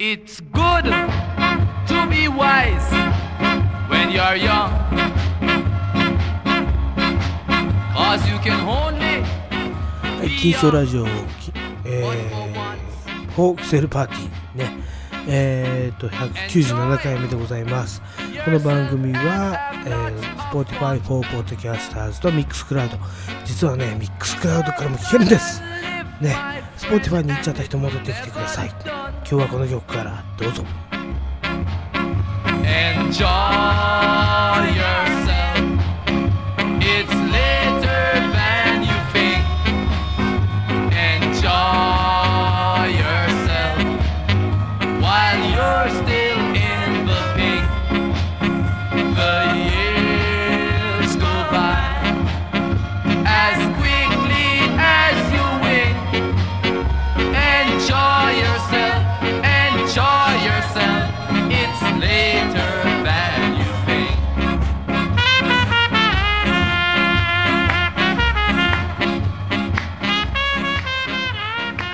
It's good to be wise when you're young. Cause you can only はい、キーショラジオ、きえー、フォークセルパーティーね、えーと、197回目でございます。この番組は、えー、Spotify for Podcasters と Mixcloud。実はね、Mixcloud からも聴けるんです。ね、Spotify に行っちゃった人戻ってきてください。今日はこの曲からどうぞ。enjoy your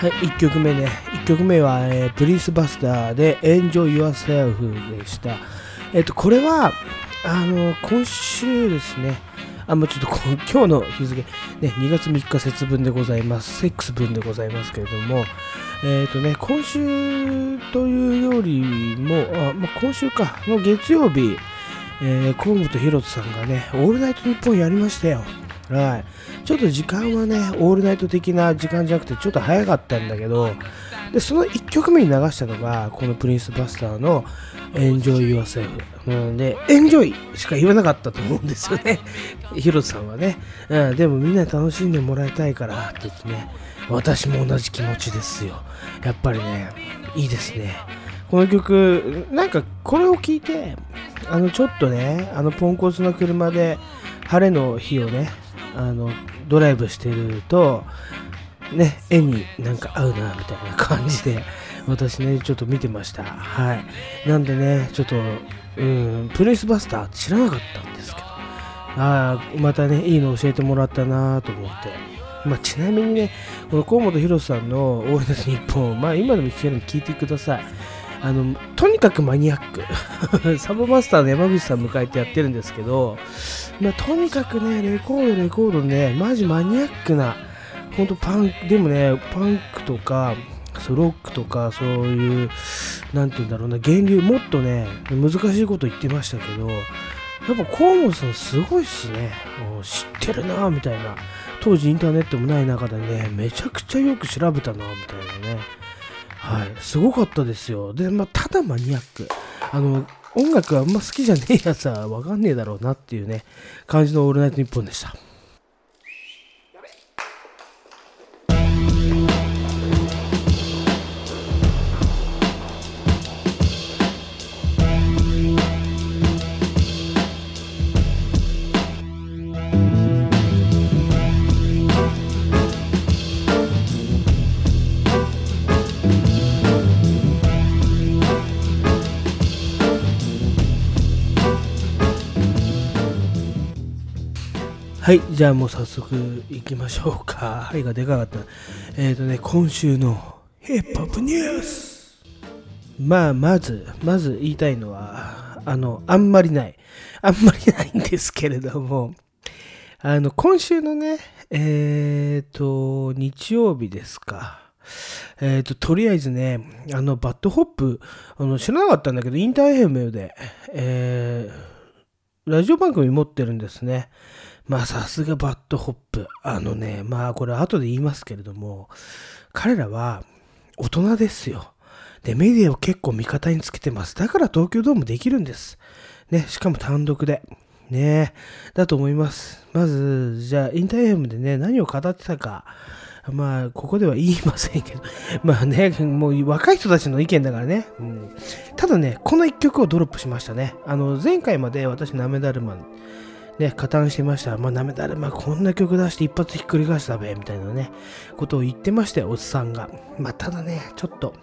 はい、1曲目ね。1曲目は、えープリンスバスターで Enjoy Yourself でした。えっ、と、これは、あの、今週ですね。あ、もうちょっと 今日の日付、ね、2月3日節分でございます。セックス分でございますけれども、えっ、とね、今週というよりも、あまあ、今週か、の月曜日、えー、河本大翔さんがね、オールナイトニッポンやりましたよ。はい。ちょっと時間はね、オールナイト的な時間じゃなくて、ちょっと早かったんだけど、で、その1曲目に流したのが、このプリンスバスターの Enjoy Yourself。うんで、Enjoy しか言わなかったと思うんですよね。ヒロさんはね。うん、でもみんな楽しんでもらいたいからって言ってね、私も同じ気持ちですよ。やっぱりね、いいですね。この曲、なんかこれを聞いて、あの、ちょっとね、あの、ポンコツの車で、晴れの日をね、あの、ドライブしてると、ね、絵になんか合うな、みたいな感じで、私ね、ちょっと見てました。はい。なんでね、ちょっと、うん、プリンスバスター知らなかったんですけど、ああ、またね、いいの教えてもらったなと思って。まあ、ちなみにね、この河本大さんのオールナイトニッポン、まあ、今でも聞けるので聞いてください。あの、とにかくマニアック。サブマスターの山口さん迎えてやってるんですけど、まあ、とにかくね、レコード、レコードね、マジマニアックな、ほんとパン、でもね、パンクとか、そうロックとか、そういう、なんて言うんだろうな、源流、もっとね、難しいこと言ってましたけど、やっぱ河本さんすごいっすね。知ってるなみたいな。当時インターネットもない中でね、めちゃくちゃよく調べたなみたいなね。はい、すごかったですよ。で、まあ、ただマニアック。あの、音楽あんま好きじゃねえやつはわかんねえだろうなっていうね、感じのオールナイトニッポンでした。はい、じゃあもう早速行きましょうか。はいがでかかった。えっ、ー、とね、今週のヒップホップニュース。まあ、まず、まず言いたいのは、あの、あんまりない。あんまりないんですけれども、あの、今週のね、えっ、ー、と、日曜日ですか。えっ、と、とりあえずね、あの、 BAD HOP、あの、知らなかったんだけど、 InterFM で、えー、ラジオ番組持ってるんですね。まあさすが BAD HOP。あのね、まあこれ後で言いますけれども、彼らは大人ですよ。で、メディアを結構味方につけてます。だから東京ドームできるんです。ね、しかも単独で。ねだと思います。まず、じゃあ、 InterFM でね、何を語ってたか。まあ、ここでは言いませんけど。まあね、もう若い人たちの意見だからね。うん、ただね、この一曲をドロップしましたね。あの、前回まで私、ナメダルマン、ね、加担してました。まあ、なめだれ、まあ、こんな曲出して一発ひっくり返したべ、みたいなね、ことを言ってましたよ、おっさんが。まあ、ただね、ちょっと、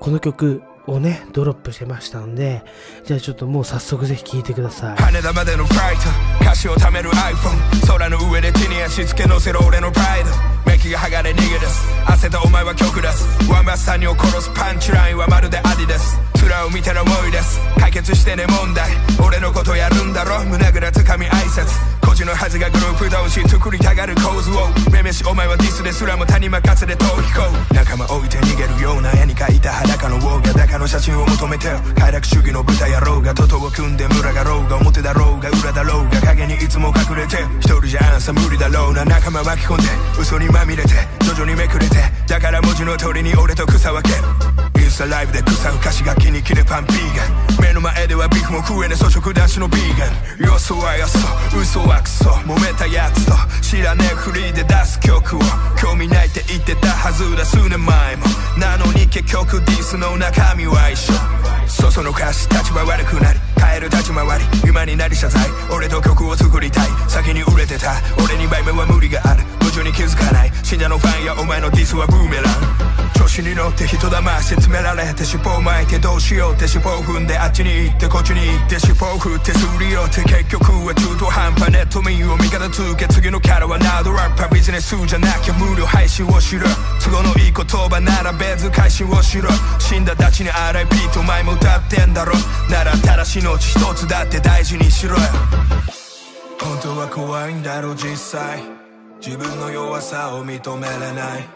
この曲をね、ドロップしてましたんで、じゃあちょっともう早速ぜひ聴いてください。羽田までのフライト歌詞を貯める iPhone 空の上で手に足つけ乗せる俺のプライドメキが剥がれ逃げ出す汗とお前は曲出すワンバスさんにを殺すパンチラインはまるでアディです面を見ての思いです解決してね問題俺のことやるんだろ胸ぐらつかみ挨拶孤児のはずがグループ同士作りたがる構図をめめしお前はディスですらも他に任せで逃避行仲間置いて逃げるような絵に描いた裸のウォーガ高の写真を求めて快楽主義の豚野郎がトトを組んで群がろうが表だろうが裏だろうが影にいつも隠れて一人じゃあんさ無理だろうな仲間巻き込んで嘘にまみれて徐々にめくれてだから文字の通りに俺と草分け。インスタライブで草浮かしが気に切れパンビーガン。目の前ではビーフも食えね粗食男子のビーガン。よそはよそ嘘はクソ。揉めたやつと知らねえフリーで出す曲を。興味ないって言ってたはずだ数年前も。なのに結局ディスの中身は一緒。そそのかし立場悪くなり。変える立ち回り。今になり謝罪。俺と曲を作りたい。先に売れてた。俺に倍目は無理がある。矛盾に気づかない。信者のファンやお前のディスはブーメラン。調子に乗って人騙して詰められて尻尾巻いてどうしようって尻尾踏んであっちに行ってこっちに行って尻尾振ってすり寄って結局は中途半端ネット民を味方つけ次のキャラはナードラッパービジネスじゃなきゃ無料配信をしろ都合のいい言葉なら別回信をしろ死んだたちに RIP と前も歌ってんだろ。なら正しいのうち一つだって大事にしろよ。本当は怖いんだろ実際。自分の弱さを認めれない。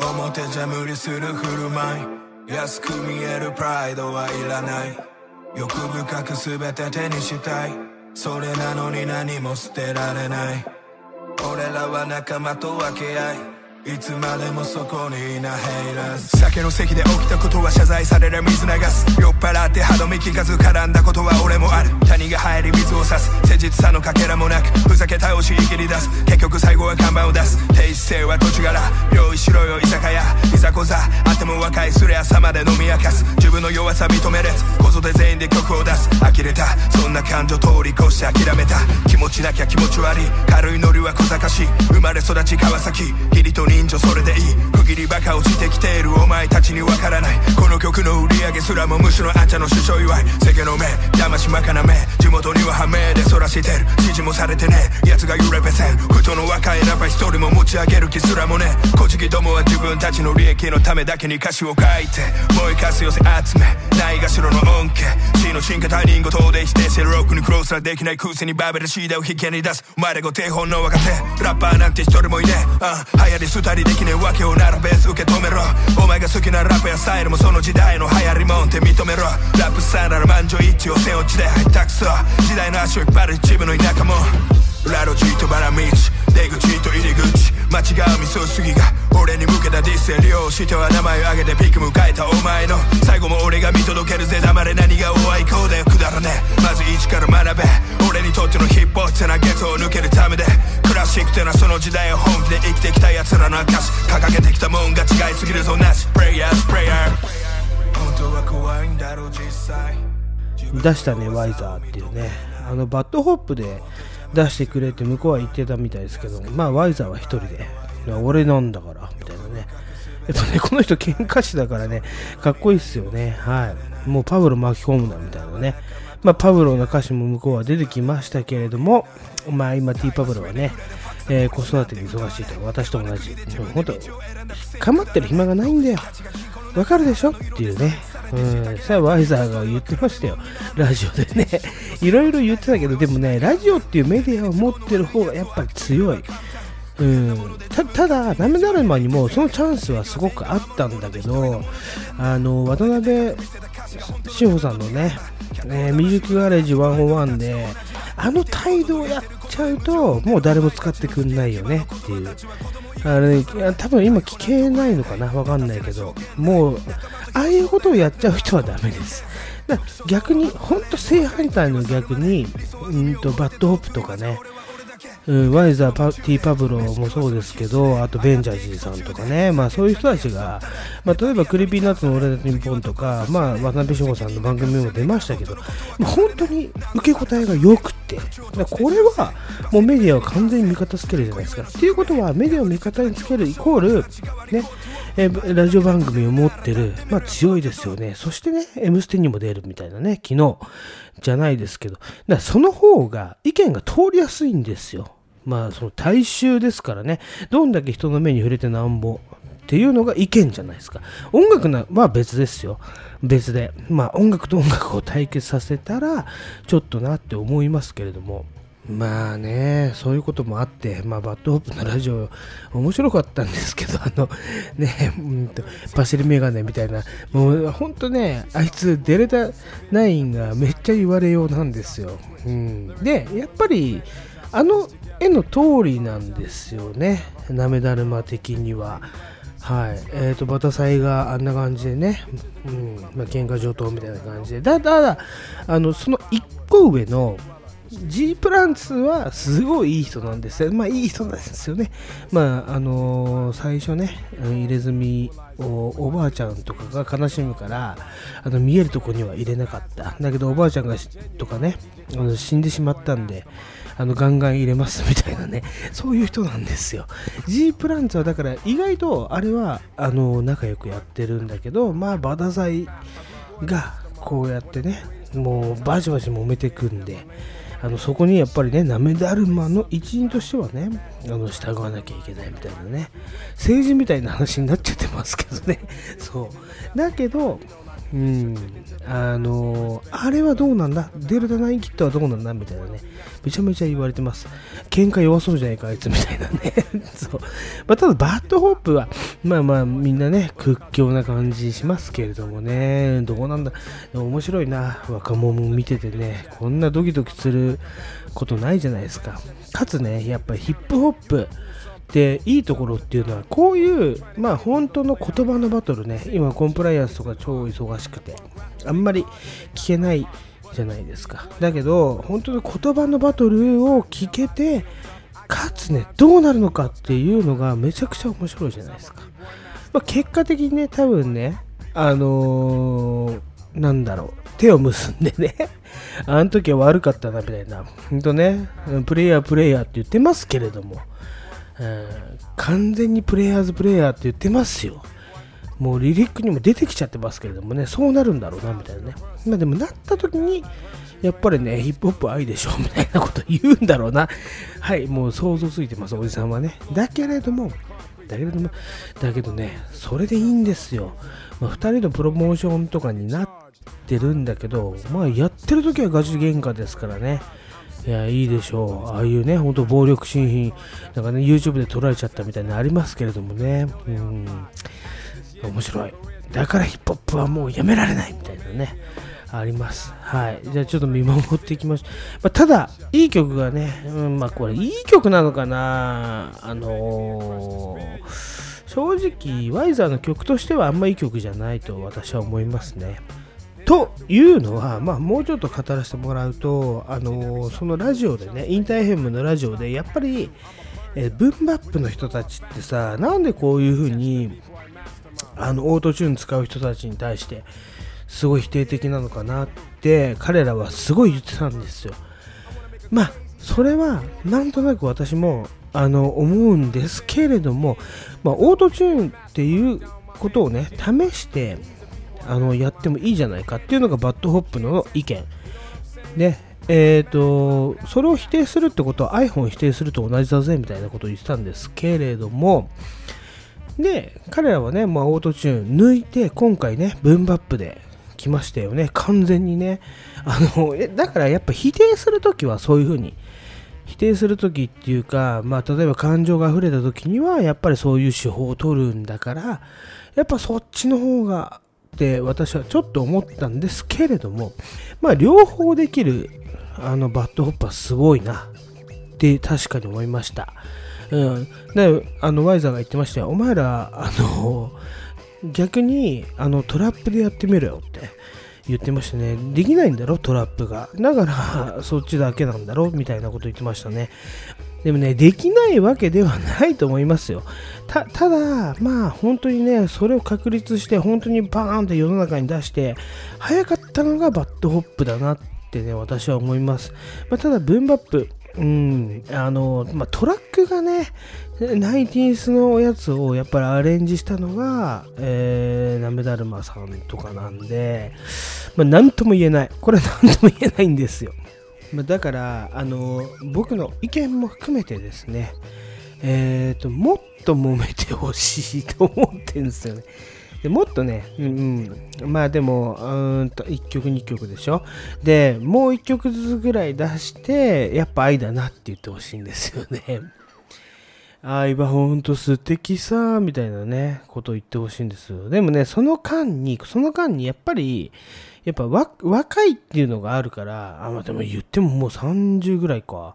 表じゃ無理する振る舞い。安く見えるプライドはいらない。欲深く全て手にしたい。それなのに何も捨てられない。俺らは仲間と分け合い。いつまでもそこにいなヘイラーズ酒の席で起きたことは謝罪される水流す。酔っ払って歯止め聞かず絡んだことは俺もある。谷が入り水を差す。誠実さのかけらもなくふざけ倒し切り出す。結局最後は看板を出す。低姿勢は土地柄。用意しろよ居酒屋。いざこざあっても若いすれ朝まで飲み明かす。自分の弱さ認めれずこぞで全員で曲を出す。呆れた。そんな感情通り越して諦めた。気持ちなきゃ気持ち悪い。軽いノリは小賢しい。生まれ育ち川崎。義理と人情それでいい。不義理バカ落ちてきているお前たちにわからない。この曲の売り上げすらもむしろあんちゃの首相祝い。世間の目騙しまかな目。地元には判明でそらしてる。指示もされてね奴が揺れべせんふとの若いラッパー一人も持ち上げる気すらもね小じきどもは自分たちの利益のためだけに歌詞を書いて。燃えかす寄せ集め。ないがしろの恩恵。死の進化他人事で否定してるロックにクロスはできない空戦にバベルシーダを引けに出す。お前らご定本の若手。ラッパーなんて一人もいねえ。あ流行り廃人できねえわけをならベース受け止めろ。お前が好きなラップやスタイルもその時代の流行りもんって認めろ。ラップスタイルなら満場一致を背落ちで入ったくそ。時代の足を引っ張る一部の田舎も。裏路地とバラ道出口と入り口。間違うミスすぎが。俺に向けたディス利用しては名前を挙げてピック迎えたお前の。最後も俺が見届けるぜ。黙れ何がお愛好だよ。くだらねまず一から学べ。俺にとってのヒップホップってなゲットを抜けるためで。クラシックってのはその時代を本気で生きてきた奴らの証。掲げてきたもんが違いすぎるぞ。なし。プレイヤーズプレイヤー本当は怖いんだろう実際。出したね YZERRっていうね。あの BAD HOP で出してくれって向こうは言ってたみたいですけどまあワイザーは一人で俺なんだからみたいなね。やっぱねこの人喧嘩師だからねかっこいいっすよね。はい。もうパブロ巻き込むなみたいなね。まあパブロの歌詞も向こうは出てきましたけれどもまあ今 T パブロはねえー子育てに忙しいと私と同じ。もう本当構ってる暇がないんだよ。わかるでしょ？っていうね。うん、さあワイザーが言ってましたよ、ラジオでね。いろいろ言ってたけど、でもね、ラジオっていうメディアを持ってる方がやっぱり強い。うん、たただ、ナメダルマにもそのチャンスはすごくあったんだけど、あの渡辺志保さんのね、えーミュージックガレージ101で、あの態度をやっちゃうと、もう誰も使ってくんないよねっていう。あれ、ね多分今聞けないのかなわかんないけど、もう、ああいうことをやっちゃう人はダメです。だ逆に、ほんと正反対の逆に、うんと、 BAD HOP とかね、 YZERR パ、 T-Pablow もそうですけど、あと Benjazzy さんとかね、まあそういう人たちが、まあ例えば Creepy Nutsのオールナイトニッポンとか、まあ渡辺翔吾さんの番組も出ましたけど、まあ本当に受け答えが良くて、これはもうメディアを完全に味方つけるじゃないですか。っていうことはメディアを味方につけるイコール、ね、えーラジオ番組を持ってる、まあ強いですよね。そしてね、M ステにも出るみたいなね、昨日じゃないですけど、だからその方が意見が通りやすいんですよ。まあその大衆ですからね。どんだけ人の目に触れてなんぼっていうのが意見じゃないですか。音楽なは別ですよ。別で。まあ音楽と音楽を対決させたらちょっとなって思いますけれども。まあね、そういうこともあって、まあ、 BAD HOP のラジオ、面白かったんですけど、あの、ね、うんと、パシリメガネみたいな、もう、ほんとね、あいつ、 DELTA9がめっちゃ言われようなんですよ。うん、で、やっぱり、あの絵の通りなんですよね、舐達麻的には。はい。えっ、ー、と、バダサイがあんな感じでね、うん、まあ、喧嘩上等みたいな感じで、ただ、あの、その1個上の、G プランツはすごいいい人なんですよ。まあいい人なんですよね。まああのー、最初ね、入れ墨をおばあちゃんとかが悲しむから、あの見えるとこには入れなかった。だけどおばあちゃんがとかね、あの死んでしまったんで、あのガンガン入れますみたいなね、そういう人なんですよ。G プランツはだから意外とあれはあの仲良くやってるんだけど、まあバダサイがこうやってね、もうバチバチ揉めてくんで、あのそこにやっぱりね、舐達麻の一員としてはね、あの従わなきゃいけないみたいなね、政治みたいな話になっちゃってますけどね、そう。だけど、うん、あのあれはどうなんだ？ DELTA9KID はどうなんだ？みたいなね、めちゃめちゃ言われてます。喧嘩弱そうじゃないか、あいつみたいなね。そう。まあ、ただ、 BAD HOP は、まあまあ、みんなね、屈強な感じしますけれどもね、どうなんだ。面白いな、若者も見ててね、こんなドキドキすることないじゃないですか。かつね、やっぱヒップホップ、でいいところっていうのはこういうまあ本当の言葉のバトルね。今コンプライアンスとか超忙しくてあんまり聞けないじゃないですか。だけど本当の言葉のバトルを聞けてかつねどうなるのかっていうのがめちゃくちゃ面白いじゃないですか、まあ、結果的にね多分ねあのー、なんだろう手を結んでね あの時は悪かったなみたいなほんとねプレイヤープレイヤーって言ってますけれども完全にプレイヤーズプレイヤーって言ってますよ。もうリリックにも出てきちゃってますけれどもね、そうなるんだろうな、みたいなね。まあでもなった時に、やっぱりね、ヒップホップ愛でしょ、みたいなこと言うんだろうな。はい、もう想像ついてます、おじさんはね。だけれども、だけども、だけどね、それでいいんですよ。まあ、2人のプロモーションとかになってるんだけど、まあやってる時はガチ喧嘩ですからね。いや、いいでしょう。ああいうね、ほんと暴力新品、なんかね、YouTube で撮られちゃったみたいなのありますけれどもね。うん。面白い。だからヒップホップはもうやめられないみたいなね。あります。はい。じゃあちょっと見守っていきましょう。まあ、ただ、いい曲がね、うん、まあこれいい曲なのかなあのー、正直、ワイザーの曲としてはあんまいい曲じゃないと私は思いますね。というのは、まあ、もうちょっと語らせてもらうと、あのそのラジオでね、インターヘムのラジオで、やっぱり、えブンバップの人たちってさ、なんでこういう風に、あの、オートチューン使う人たちに対して、すごい否定的なのかなって、彼らはすごい言ってたんですよ。まあ、それは、なんとなく私も、あの、思うんですけれども、まあ、オートチューンっていうことをね、試して、あのやってもいいじゃないかっていうのが BAD HOP の意見。で、えっ、ー、と、それを否定するってことは iPhone 否定すると同じだぜみたいなことを言ってたんですけれども、で、彼らはね、まあ、オートチューン抜いて、今回ね、ブンバップで来ましたよね。完全にね。あの、えだからやっぱ否定するときはそういうふうに、否定するときっていうか、まあ、例えば感情が溢れたときには、やっぱりそういう手法を取るんだから、やっぱそっちの方がって私はちょっと思ったんですけれども、まあ、両方できるあの BAD HOP はすごいなって確かに思いました。うん、であの YZERR が言ってましたよ、お前らあの逆にあのトラップでやってみろよって言ってましたね。できないんだろ、トラップが。だから そっちだけなんだろみたいなこと言ってましたね。でもね、できないわけではないと思いますよ。たただ、まあ本当にね、それを確立して、本当にバーンって世の中に出して、早かったのが BAD HOP だなってね、私は思います。まあ、ただ、ブンバップ、うん、あの、まあ、トラックがね、ナイティースのやつをやっぱりアレンジしたのが、えー、ナメダルマさんとかなんで、まあ、なんとも言えない。これはなんとも言えないんですよ。まあだからあの僕の意見も含めてですねえっ、ともっと揉めてほしいと思ってるんですよねでもっとね、うん、まあでも、うーんと1曲2曲でしょ？で、もう1曲ずつぐらい出して、やっぱ愛だなって言ってほしいんですよね。愛はほんと素敵さ、みたいなね、ことを言ってほしいんですよ。でもね、その間に、その間にやっぱり、やっぱわ若いっていうのがあるから、あ、まあでも言ってももう30ぐらいか。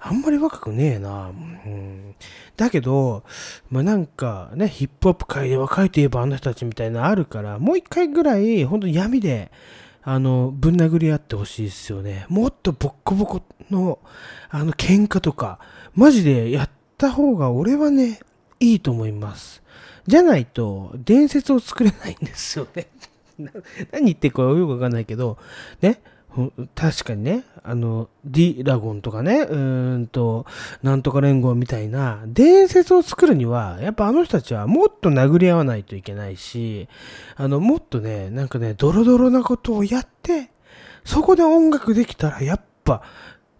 あんまり若くねえな。うん、だけど、まあなんかね、ヒップホップ界で若いといえばあの人たちみたいなのあるから、もう一回ぐらい、本当に闇で、あの、ぶん殴り合ってほしいですよね。もっとボッコボコの、あの、喧嘩とか、マジでやった方が俺はね、いいと思います。じゃないと、伝説を作れないんですよね。何言ってるかよくわかんないけど、ね、確かにね、あの、ディラゴンとかね、うんと、なんとか連合みたいな、伝説を作るには、やっぱあの人たちはもっと殴り合わないといけないし、あの、もっとね、なんかね、ドロドロなことをやって、そこで音楽できたら、やっぱ、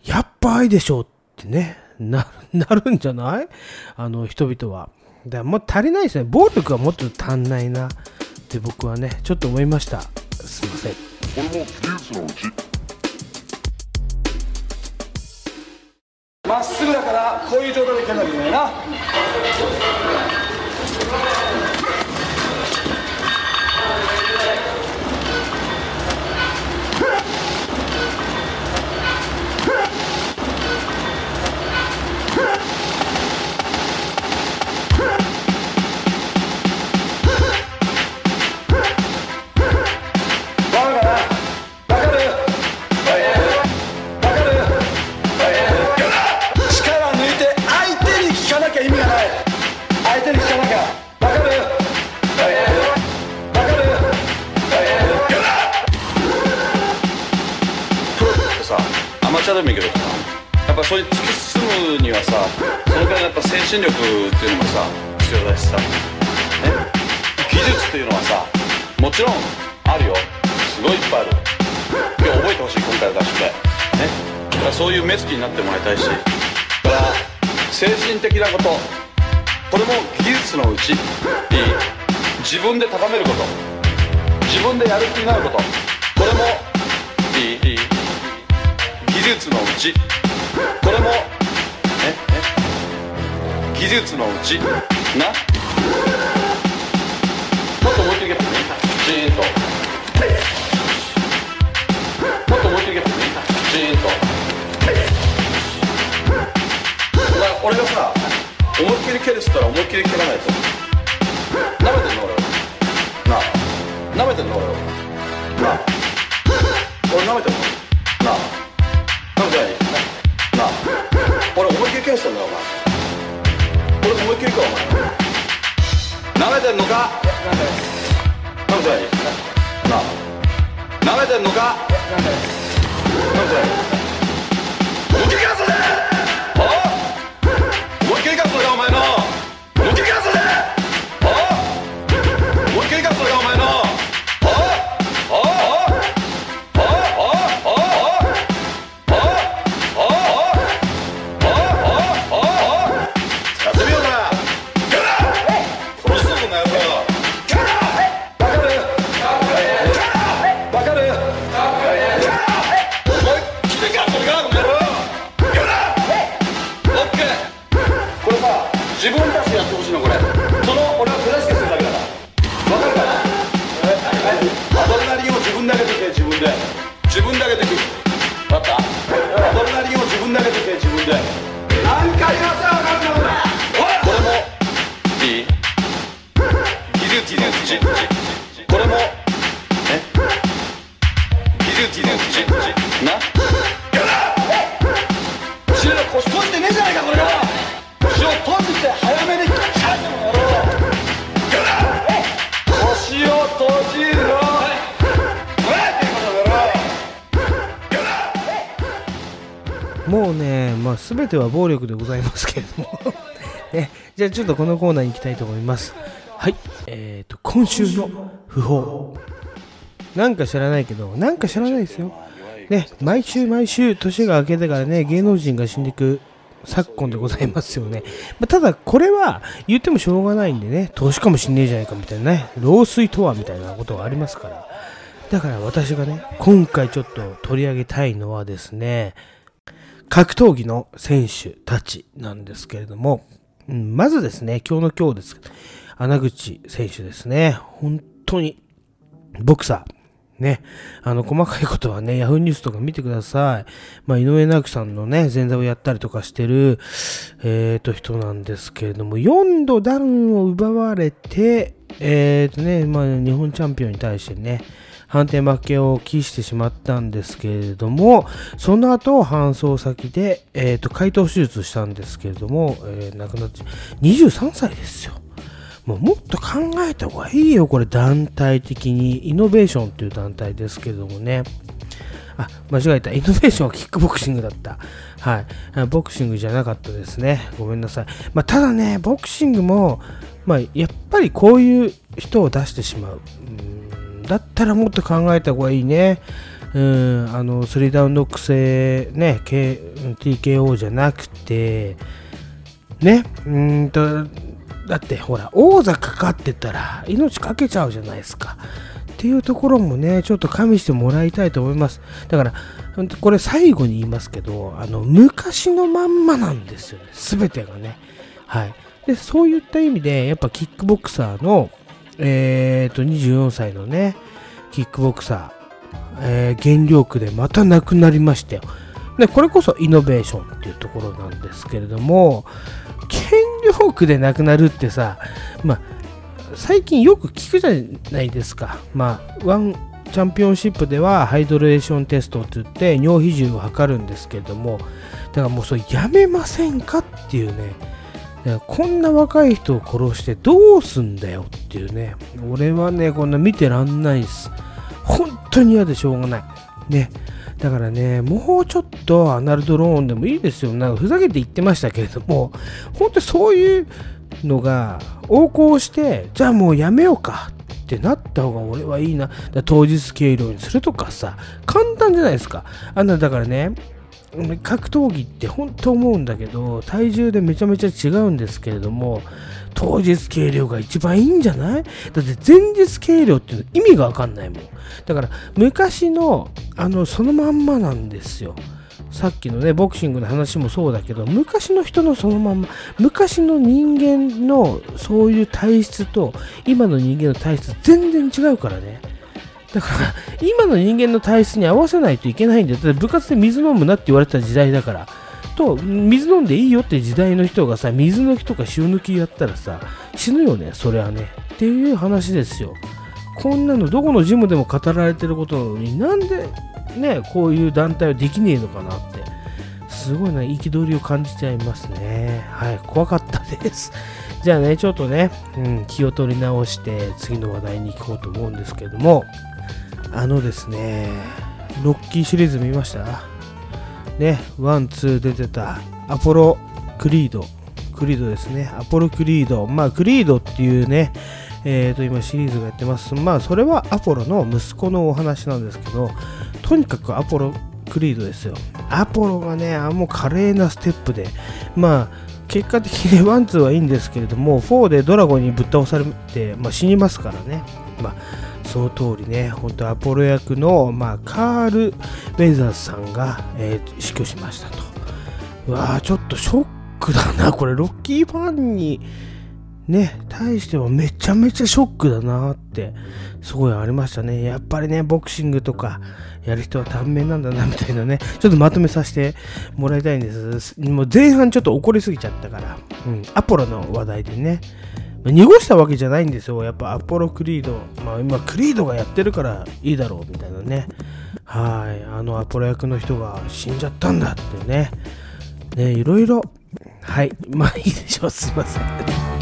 やっぱ愛でしょうってね、な、なるんじゃない？あの、人々は。だからもう足りないですね。暴力はもっと足んないなって僕はね、ちょっと思いました。すいません。これも技術のうちまっすぐだからこういう状態で蹴らなきゃいけないなわかるかなアマチュアでもいいけど。やっぱそういう突き進むにはさそのくらいやっぱ精神力っていうのもさ必要だしさ。ね。技術っていうのはさもちろんあるよ。すごいいっぱいある。今日覚えてほしい今回の合宿で。ね。だからそういう目つきになってもらいたいし。だから精神的なこと。これも技術のうち。いい。自分で高めること。自分でやる気になること。これもいい。いい。技術のうち。これも。ええ？技術のうち。な？もっと思いっきり蹴ってね。ジーンと。もっと思いっきり蹴ってね。ジーンと。俺がさ思いっきり蹴るっつったら思いっきり蹴らないと。なめてんの俺を。なあ。なめてんの俺を。な俺なめてんの？俺思いっきり蹴るんだよお前。俺思いっきりかお前。なめてんのか？なめて。な。いなめてんのか？なめてないは暴力でございますけれども、ね、じゃあちょっとこのコーナーに行きたいと思います。はい、えっ、と、今週の不法。なんか知らないけど、なんか知らないですよ。ね、毎週毎週年が明けてからね、芸能人が死んでいく昨今でございますよね。まあ、ただ、これは言ってもしょうがないんでね、投資かもしんねえじゃないかみたいなね、老衰とはみたいなことがありますから。だから私がね、今回ちょっと取り上げたいのはですね、格闘技の選手たちなんですけれども、まずですね、今日の今日です。穴口選手ですね。本当に、ボクサー。ね。あの、細かいことはね、ヤフーニュースとか見てください。まあ、井上直樹さんのね、前座をやったりとかしてる、えーと、人なんですけれども、4度ダウンを奪われて、えーとね、まあ、日本チャンピオンに対してね、判定負けを喫してしまったんですけれども、その後搬送先で、えーと、解凍手術したんですけれども、えー亡くなって、23歳ですよ。もうもっと考えた方がいいよ、これ団体的に。イノベーションっていう団体ですけどもね。あ、間違えた。イノベーションはキックボクシングだった。はい。ボクシングじゃなかったですね。ごめんなさい。まあ、ただね、ボクシングも、まあ、やっぱりこういう人を出してしまう。うんだったらもっと考えた方がいいね。うん、あの、スリーダウンノック制、ね、K TKO じゃなくて、ね、うんと、だってほら、王座かかってたら命かけちゃうじゃないですか。っていうところもね、ちょっと加味してもらいたいと思います。だから、これ最後に言いますけど、あの、昔のまんまなんですよね。すべてがね。はい。で、そういった意味で、やっぱキックボクサーの、えーと、24歳のね、キックボクサー、えー原料区でまたなくなりましたよ。で、これこそイノベーションっていうところなんですけれども、原料区でなくなるってさ、まあ、最近よく聞くじゃないですか。まあ、ワンチャンピオンシップではハイドレーションテストって言って尿比重を測るんですけれども、だからもうそれやめませんかっていうね。こんな若い人を殺してどうすんだよっていうね。俺はね、こんな見てらんないです。本当に嫌でしょうがない。ね。だからね、もうちょっとアナルドローンでもいいですよ。なんかふざけて言ってましたけれども、本当にそういうのが横行して、じゃあもうやめようかってなった方が俺はいいな。当日計量にするとかさ、簡単じゃないですか。あんな、だからね、格闘技って本当思うんだけど、体重でめちゃめちゃ違うんですけれども、当日計量が一番いいんじゃない？だって前日計量っていうの意味がわかんないもん。だから昔の、あの、そのまんまなんですよ。さっきのね、ボクシングの話もそうだけど、昔の人のそのまんま、昔の人間のそういう体質と、今の人間の体質全然違うからね。だから、今の人間の体質に合わせないといけないんだよ。だ部活で水飲むなって言われた時代だから。と、水飲んでいいよって時代の人がさ、水抜きとか塩抜きやったらさ、死ぬよね、それはね。っていう話ですよ。こんなのどこのジムでも語られてることなのになんでね、こういう団体はできねえのかなって。すごいな、憤りを感じちゃいますね。はい、怖かったです。じゃあね、ちょっとね、うん、気を取り直して次の話題に行こうと思うんですけども、あのですね、ロッキーシリーズ見ました？ね、 one、two 出てたアポロクリード。クリードですね。アポロクリード。まあ、クリードっていうね、えーと、今シリーズがやってます。まあ、それはアポロの息子のお話なんですけど、とにかくアポロクリードですよ。アポロがね、あもう華麗なステップで、まあ、結果的にワンツーはいいんですけれども、4でドラゴンにぶっ倒されて、まあ、死にますからね。まあ、その通りね、本当アポロ役の、まあ、カール・ウェザーズさんが、えー死去しましたと。うわーちょっとショックだな。これ、ロッキーファンに、ね、対してはめちゃめちゃショックだなって、すごいありましたね。やっぱりね、ボクシングとかやる人は短命なんだな、みたいなね、ちょっとまとめさせてもらいたいんです。もう前半ちょっと怒りすぎちゃったから、うん、アポロの話題でね、濁したわけじゃないんですよ。やっぱアポロクリード。まあ今クリードがやってるからいいだろうみたいなね。はい。あのアポロ役の人が死んじゃったんだってね。ね、いろいろ。はい。まあいいでしょう。すいません。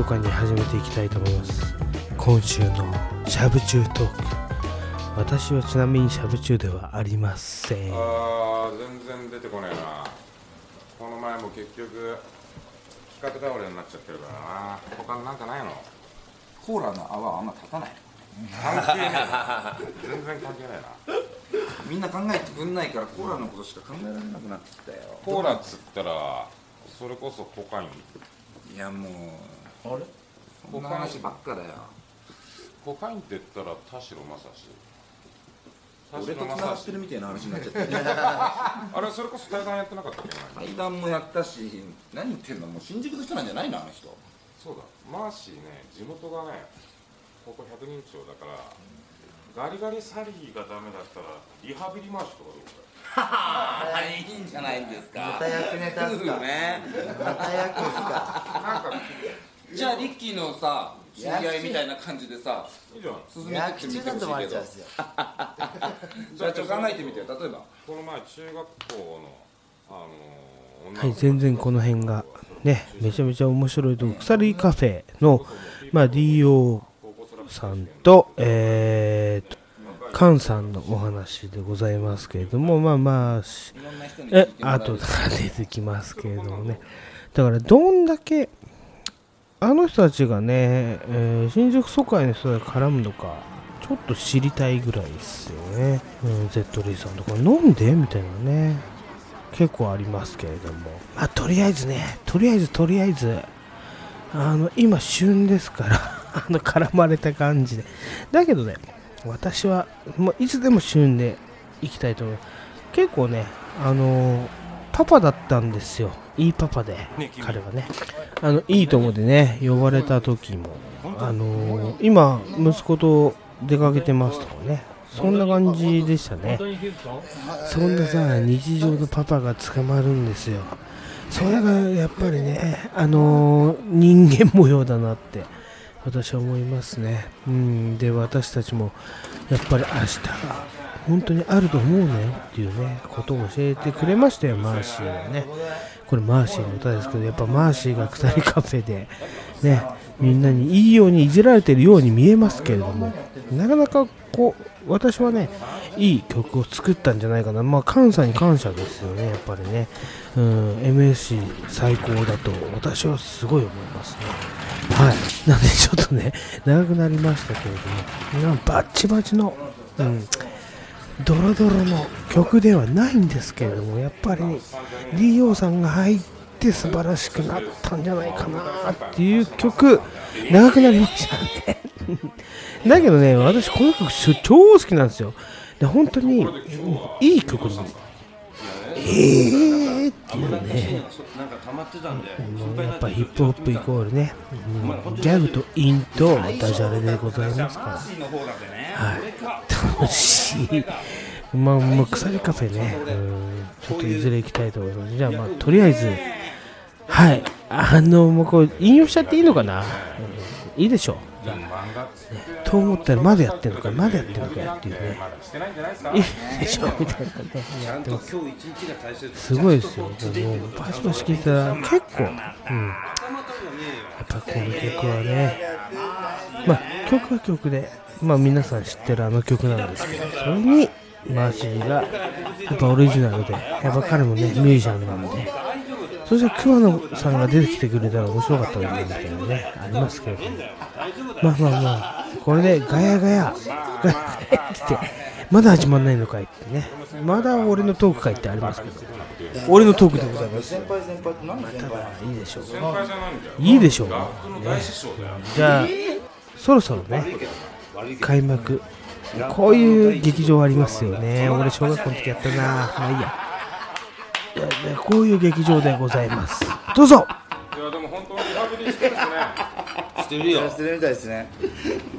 密かに始めていきたいと思います。今週のしゃぶ中トーク。私はちなみにしゃぶ中ではありません。あー全然出てこねえな。この前も結局企画倒れになっちゃってるからな。他になんかないの？コーラの泡はあんま立たない。関係な。全然関係ねえな。みんな考えてくんないからコーラのことしか考えられなくなってきたよ。コーラっつったらそれこそコカイン。いやもうあれ？そんな話ばっかだよ。コカインって言ったら田代正史。俺と繋がってるみたいな話になっちゃって あれそれこそ対談やってなかったっけ？な対談もやったし何言ってんの？もう新宿の人なんじゃないのあの人。そうだ。マーシーね地元がねここ百人町だからガリガリサリーがダメだったらリハビリマーシとかどうか？いいんじゃないですか。また役ネタっすか。ね。また役っすか。なんかじゃあリッキーのさ知り合いみたいな感じでさいいじゃん。進めて役ってみてほしいけど。思われちゃうんですよ。じゃあちょっと考えてみてよ。例えば。この前中学校のあの女の子はい全然この辺がねめちゃめちゃ面白いとこ鎖カフェのまあ DO さんとえーとカンさんのお話でございますけれどもまあまあえ後で出てきますけれどもね。だからどんだけあの人たちがね、えー新宿疎開の人が絡むのかちょっと知りたいぐらいですよね、うん、ゼットリーさんとか。なんでみたいなね。結構ありますけれども。まあとりあえずね。とりあえずとりあえず。あの今旬ですから あの絡まれた感じで。だけどね私はもういつでも旬で行きたいと思います結構ねあのパパだったんですよ。いいパパで彼はね。あのいいともでね呼ばれた時もあの今息子と出かけてますとかね。そんな感じでしたね。そんなさ日常のパパが捕まるんですよ。それがやっぱりねあの人間模様だなって私は思いますね。うん。で私たちもやっぱり明日が本当にあると思うねっていうねことを教えてくれましたよマーシーがね。これマーシーの歌ですけどやっぱマーシーが鎖カフェでねみんなにいいようにいじられてるように見えますけれどもなかなかこう私はねいい曲を作ったんじゃないかな。まあ感謝に感謝ですよねやっぱりね。うん MSC 最高だと私はすごい思いますね。はい。なんでちょっとね長くなりましたけれどもバッチバチのうんドロドロの曲ではないんですけれどもやっぱり DO さんが入って素晴らしくなったんじゃないかなっていう曲長くなりましたね。だけどね私この曲超好きなんですよ。で本当にいい曲なんですえーっていうね。もうやっぱヒップホップイコールね、うんギャグとインとダジャレでございますから。はい楽しい。まあまあ鎖カフェね。うんちょっといずれ行きたいと思います。じゃあまあとりあえずはい。あのもうこう引用しちゃっていいのかな、うん。いいでしょう。漫画と思ったらまだやってんのかまだやってんのかっていうね。いいでしょみたいなねやってますすごいですよもうバシバシ聞いたら結構うん。やっぱこの曲はね。まあ曲は曲でまあ皆さん知ってるあの曲なんですけどそれにマーシーがやっぱオリジナルでやっぱ彼もねミュージシャンなんで。そして桑野さんが出てきてくれたら面白かったのにみたいなねありますけどもまあまあまあ。これでガヤガヤ。ガヤガヤってまだ始まんないのかいってね。まだ俺のトーク会ってありますけど。俺のトークでございます。先輩先輩って何の先輩いいでしょう。いいでしょう。学の大師匠だよじゃあそろそろね開幕。こういう劇場ありますよね。俺小学校の時やったな。まあいいや。いやいやこういう劇場でございます。どうぞ。いやでも本当にリハビリしてるんですねしてるよしてるみたいですね。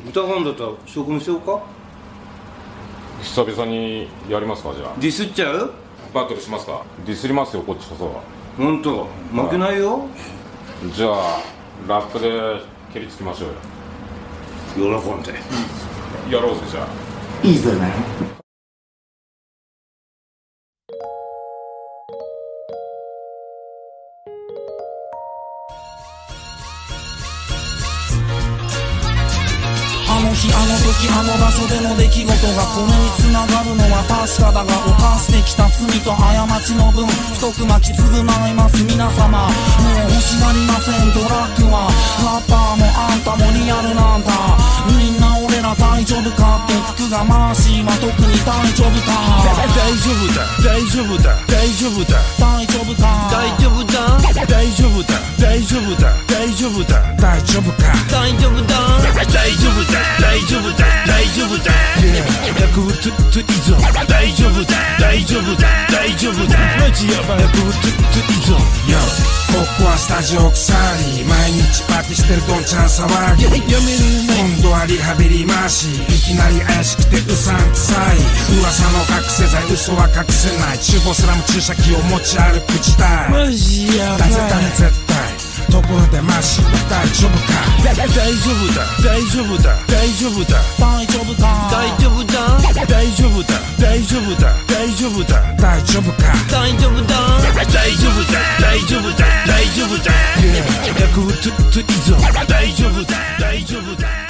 歌ファンだったら証拠にしようか？久々にやりますかじゃあ。ディスっちゃう？バトルしますか？ディスりますよこっちこそ本当負けないよ？じゃあラップで蹴りつけましょうよ。喜んでやろうぜじゃあ。いいぞね時あの時あの場所での出来事がこれに繋がるのは確かだが犯してきた罪と過ちの分太く巻き償います。皆様もう欲しがりません。ドラッグはラッパーもあんたもリアルなんだ。みんな俺ら大丈夫か？って服がマーシーは特に大丈夫か？大丈夫だ。大丈夫だ。大丈夫だ。大丈夫か？大丈夫だ。大丈夫だ。大丈夫だ。大丈夫だ。大丈夫か？大丈夫だ。大丈夫だ。大丈夫だ。大丈夫だ。薬物依存大丈夫だ。大丈夫だ。大丈夫だ。マジヤバい。薬物依存 Yo ここはスタジオ腐り毎日パーティーしてるどんちゃん騒ぎやめる今度はリハビリ回しい。きなり怪しくてうさんくさい。噂の覚醒剤嘘は隠せない。厨房スラム注射器を持ち歩く時代マジやばい。絶対絶対。ところでマシは大丈夫か？大丈夫だ。大丈夫だ。大丈夫だ。大丈夫か？大丈夫だ。大丈夫だ。大丈夫だ。大丈夫だ。大丈夫か？大丈夫だ。大丈夫だ。大丈夫だ。大丈夫だ。薬物依存大丈夫だ大丈夫だ。大丈夫だ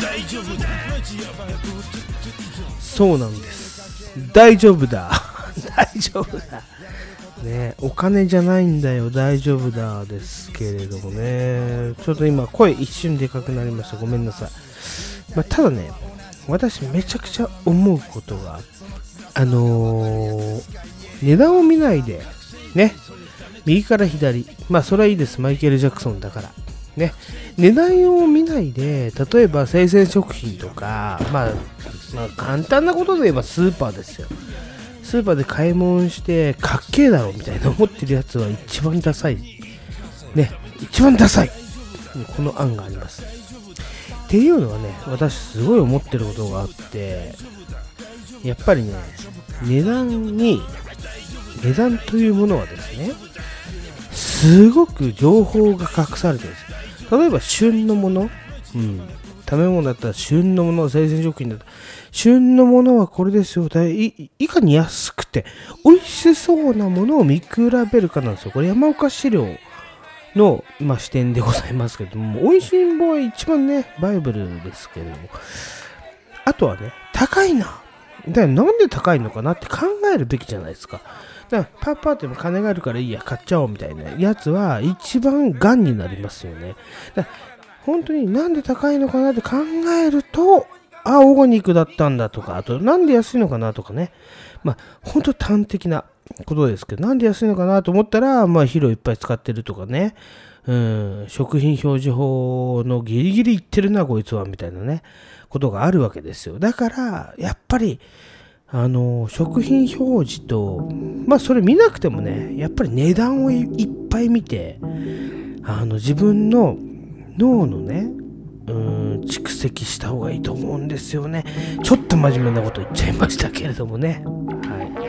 そうなんです。大丈夫だ。大丈夫だ。ねお金じゃないんだよ。大丈夫だですけれどもね。ちょっと今声一瞬でかくなりました。ごめんなさい、まあ、ただね私めちゃくちゃ思うことがあのー値段を見ないでね。右から左。まあそれはいいです。マイケル・ジャクソンだから。ね。値段を見ないで例えば生鮮食品とか、まあ、まあ簡単なことで言えばスーパーですよ。スーパーで買い物してかっけえだろみたいな思ってるやつは一番ダサい。ね。一番ダサい。この案があります。っていうのはね私すごい思ってることがあってやっぱりね値段に値段というものはですねすごく情報が隠されてるんです例えば旬のもの、うん、食べ物だったら旬のもの生鮮食品だったら。旬のものはこれですよ。だいいいかに安くて美味しそうなものを見比べるかなんですよ。これ山岡資料の、まあ、視点でございますけども。美味しいものは一番ねバイブルですけれども。あとはね高いな。だからなんで高いのかなって考えるべきじゃないですかだからパッパーっても金があるからいいや買っちゃおうみたいなやつは一番ガンになりますよね。だ本当になんで高いのかなって考えるとあオーガニックだったんだとかあとなんで安いのかなとかね。まあ本当端的なことですけどなんで安いのかなと思ったらまあ肥料いっぱい使ってるとかね。うん食品表示法のギリギリいってるなこいつはみたいなね。ことがあるわけですよ。だからやっぱりあの食品表示とまあそれ見なくてもねやっぱり値段をいっぱい見てあの自分の脳のねうん蓄積した方がいいと思うんですよね。ちょっと真面目なこと言っちゃいましたけれどもね。はい。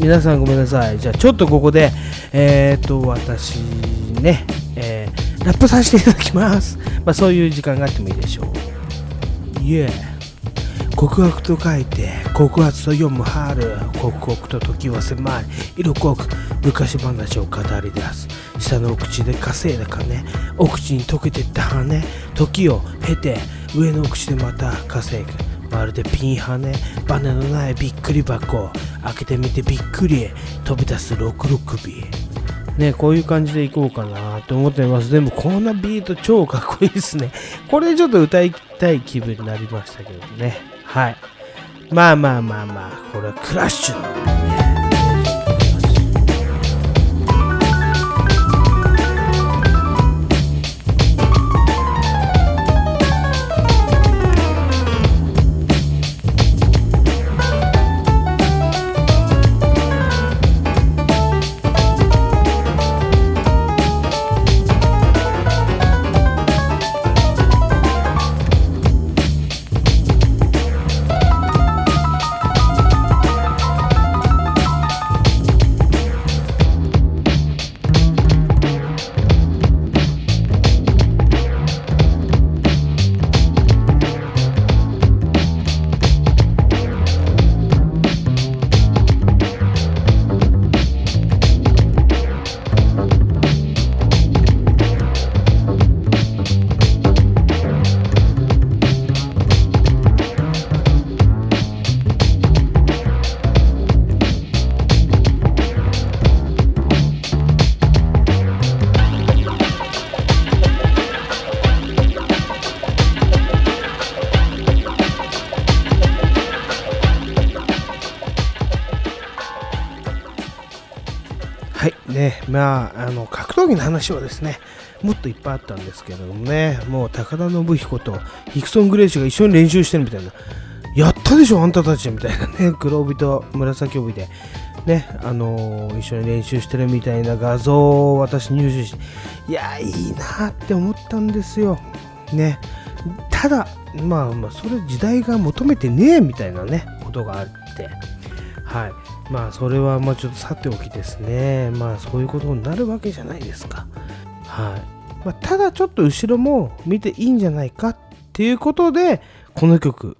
皆さんごめんなさい。じゃあちょっとここで、えっ、と、私ね、えーラップさせていただきます。まあそういう時間があってもいいでしょう。Yeah. 告白と書いて告発と読む春刻々と時は迫り色濃く昔話を語り出す下のお口で稼いだ金お口に溶けてった羽時を経て上のお口でまた稼ぐまるでピンハネバネのないびっくり箱開けてみてびっくり飛び出す66尾ね、こういう感じでいこうかなと思ってます。でもこんなビート超かっこいいですね。これでちょっと歌いたい気分になりましたけどね。はい。まあまあまあまあ、これはクラッシュのね、まあ、あの、格闘技の話はですね、もっといっぱいあったんですけれどもね、もう高田信彦とヒクソン・グレイシーが一緒に練習してるみたいな、やったでしょ、あんたたちみたいなね、黒帯と紫帯で、ね、あのー一緒に練習してるみたいな画像を私入手して、いや、いいなって思ったんですよ。ね。ただ、まあまあ、それ時代が求めてねえみたいなね、ことがあって、はい。まあ、それはまあちょっとさておきですね。まあ、そういうことになるわけじゃないですか。はい。まあ、ただちょっと後ろも見ていいんじゃないかっていうことで、この曲。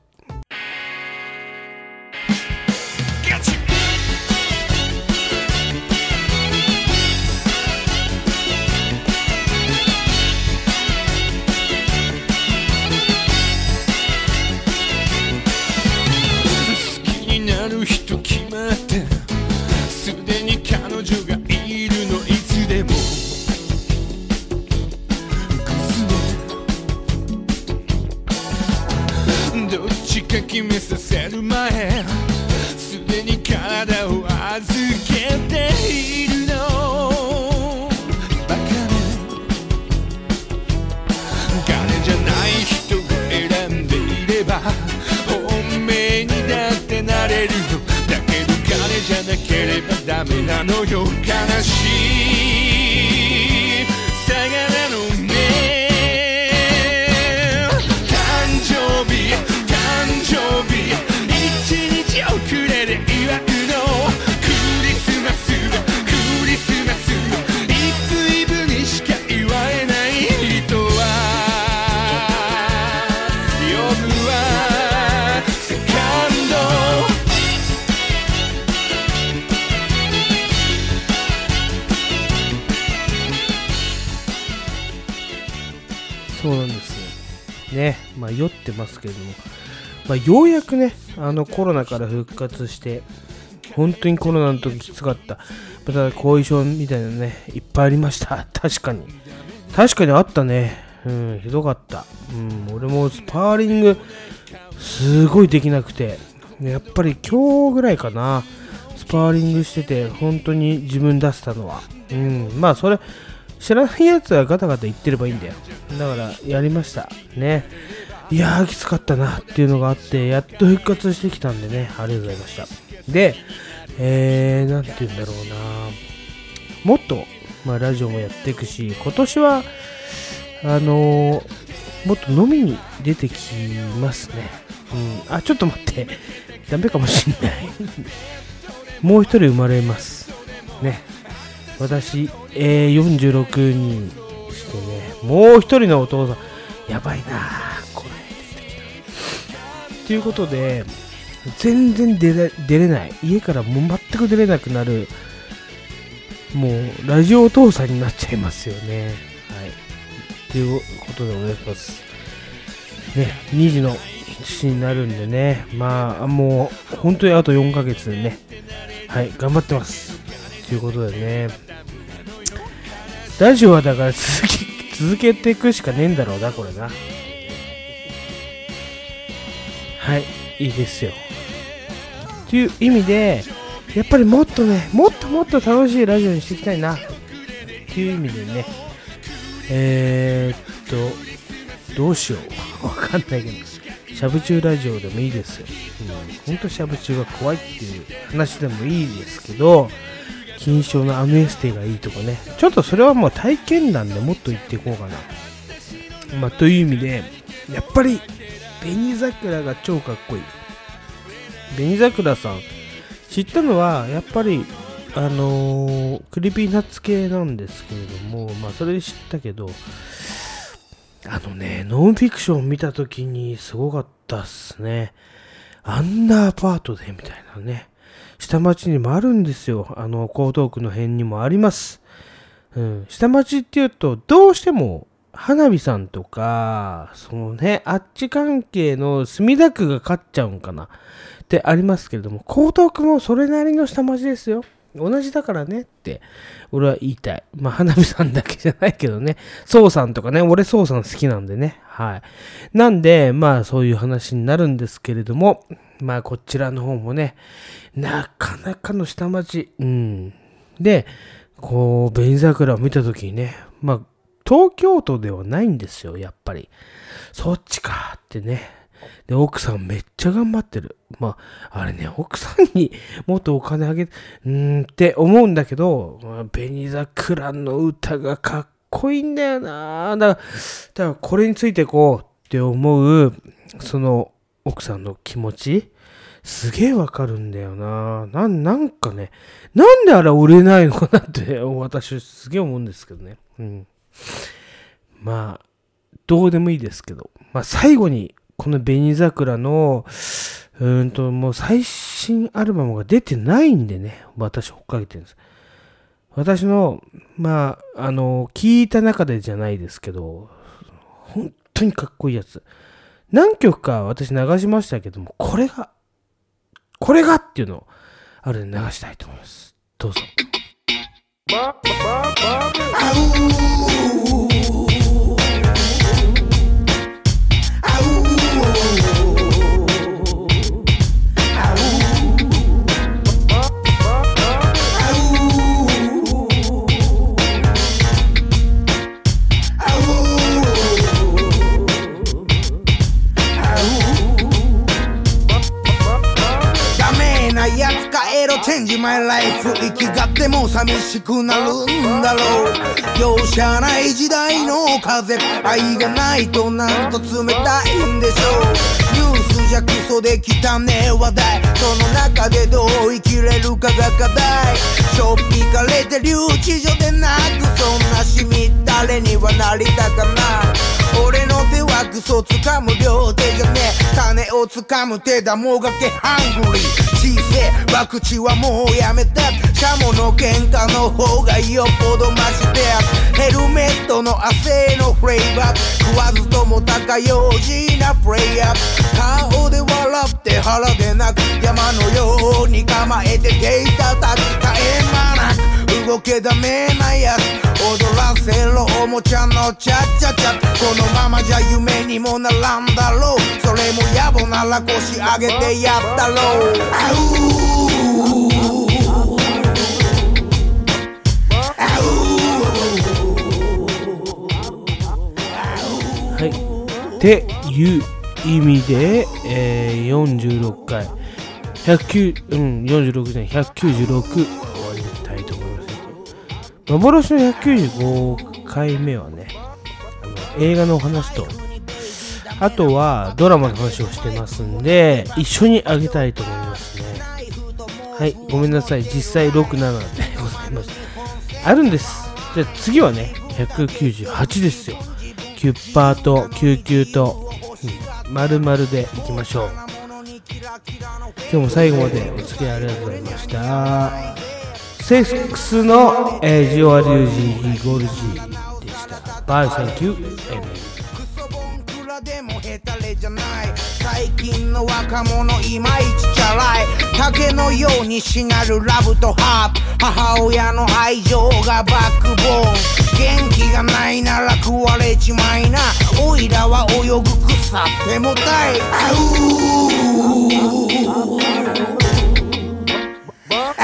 本命にだってなれるよだけど金じゃなければダメなのよ。悲しい。酔ってますけれども、まあ、ようやくね、あのコロナから復活して、本当にコロナの時きつかった。また後遺症みたいなね、いっぱいありました。確かに。確かにあったね。うん、ひどかった。うん、俺もスパーリング、すごいできなくて、やっぱり今日ぐらいかな、スパーリングしてて、本当に自分出せたのは。うん、まあそれ、知らないやつはガタガタ言ってればいいんだよ。だから、やりました。ね。いやー、きつかったなっていうのがあって、やっと復活してきたんでね、ありがとうございました。で、えー、なんて言うんだろうなもっと、まあ、ラジオもやっていくし、今年は、あのーもっと飲みに出てきますね。うん。あ、ちょっと待って。ダメかもしんない。もう一人生まれます。ね。私、えー、46にしてね、もう一人のお父さん、やばいなぁ。ということで、全然出れ出れない。家からもう全く出れなくなる、もう、ラジオお父さんになっちゃいますよね。はい。ということでお願いします。ね、2児の父になるんでね、まあ、もう、本当にあと4ヶ月でね、はい、頑張ってます。ということでね、ラジオはだから続き続けていくしかねえんだろうな、これな。はい、いいですよ。という意味で、やっぱりもっとね、もっともっと楽しいラジオにしていきたいな。っていう意味でね、えー、っと、どうしよう。わかんないけど、しゃぶ中ラジオでもいいですよ。うん、ほんとしゃぶ中が怖いっていう話でもいいですけど、金賞のアムエステがいいとかね、ちょっとそれはもう体験談でもっと言っていこうかな。まあ、という意味で、やっぱり、紅桜が超かっこいい。紅桜さん、知ったのは、やっぱり、あのー Creepy Nuts 系なんですけれども、まあ、それで知ったけど、あのね、ノンフィクション見たときにすごかったっすね。あんなアパートでみたいなね。下町にもあるんですよ。あの、江東区の辺にもあります。うん。下町っていうと、どうしても、花火さんとか、そのね、あっち関係の墨田区が勝っちゃうんかなってありますけれども、江東区もそれなりの下町ですよ。同じだからねって、俺は言いたい。まあ、花火さんだけじゃないけどね。宋さんとかね、俺宋さん好きなんでね。はい。なんで、まあ、そういう話になるんですけれども、まあ、こちらの方もね、なかなかの下町。うん。で、こう、紅桜を見たときにね、まあ、東京都ではないんですよ、やっぱり。そっちかってね。で、奥さんめっちゃ頑張ってる。まあ、あれね、奥さんに もっとお金あげ、うーって思うんだけど、まあ紅桜の歌がかっこいいんだよなだから、だからこれについてこうって思う、その奥さんの気持ち、すげえわかるんだよななん、なんかね、なんであれ売れないのかなって、私すげえ思うんですけどね。うん。まあ、どうでもいいですけど、まあ最後に、この紅桜の、うんと、もう最新アルバムが出てないんでね、私追っかけてるんです。私の、まあ、あの、聞いた中でじゃないですけど、本当にかっこいいやつ。何曲か私流しましたけども、これが、これがっていうのを、あれで流したいと思います。どうぞ。エロチェンジマイライフ生きがっても寂しくなるんだろう。容赦ない時代の風愛がないとなんと冷たいんでしょう。ニュースじゃクソで汚ね話題。その中でどう生きれるかが課題。しょっぴかれて留置所でなく。そんなしみ誰にはなりたかない。俺の手はクソ掴む両手じゃね種を掴む手だもがけハングリー。小せえ博打はもうやめて。シャモの喧嘩の方がよっぽどマシでヘルメットの汗のフレーバー。食わずとも高用事なプレイヤー。顔で笑って腹でなく。山のように構えて手叩く絶え間なく。動けダメなやつ踊らせろおもちゃのチャチャチャこのままじゃ夢にもならんだろうそれも野暮なら腰上げてやったろうあうはい。っていう意味で、えー、46回、109、うん、46じゃない、196幻の195回目はね、あの映画のお話と、あとはドラマの話をしてますんで、一緒にあげたいと思いますね。はい、ごめんなさい。実際67でございます。あるんです。じゃあ次はね、198ですよ。9パーと99と、うん、丸々でいきましょう。今日も最後までお付き合いありがとうございました。セックスの、えー、ジオアリュージーゴールジーでした。バイ、サンキュー、エメでもヘタレじゃない最近の若者いまいちチャラい竹のようにしなるラブとハープ母親の愛情がバックボーン元気がないなら食われちまいなおいらは泳ぐ腐ってもたいあ人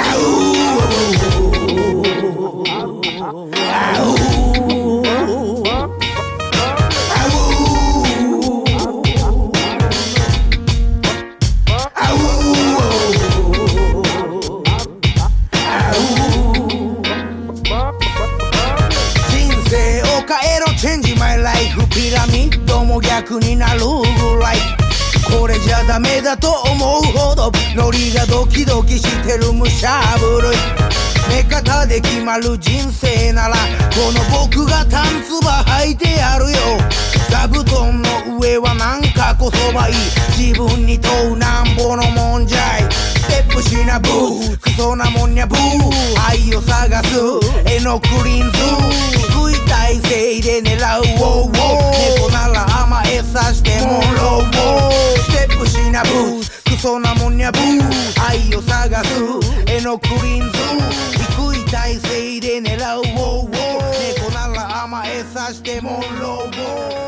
生を変えろ。チェンジマイライフピラミッドも逆になるぐらい。これじゃダメだと思うほどノリがドキドキしてるむしゃぶるい目方で決まる人生ならこの僕がタンツバ履いてやるよ。座布団の上はなんかこそばいい。自分に問うなんぼのもんじゃい。プしなブークソなもんにゃブー。愛を探す絵のクリンズ。低い体勢で狙うウォーウォー。猫なら甘えさしてもローウォー。ステップしなブークソなもんにゃブー。愛を探す絵のクリンズ。低い体勢で狙うウォーウォー。猫なら甘えさしてもローウォー。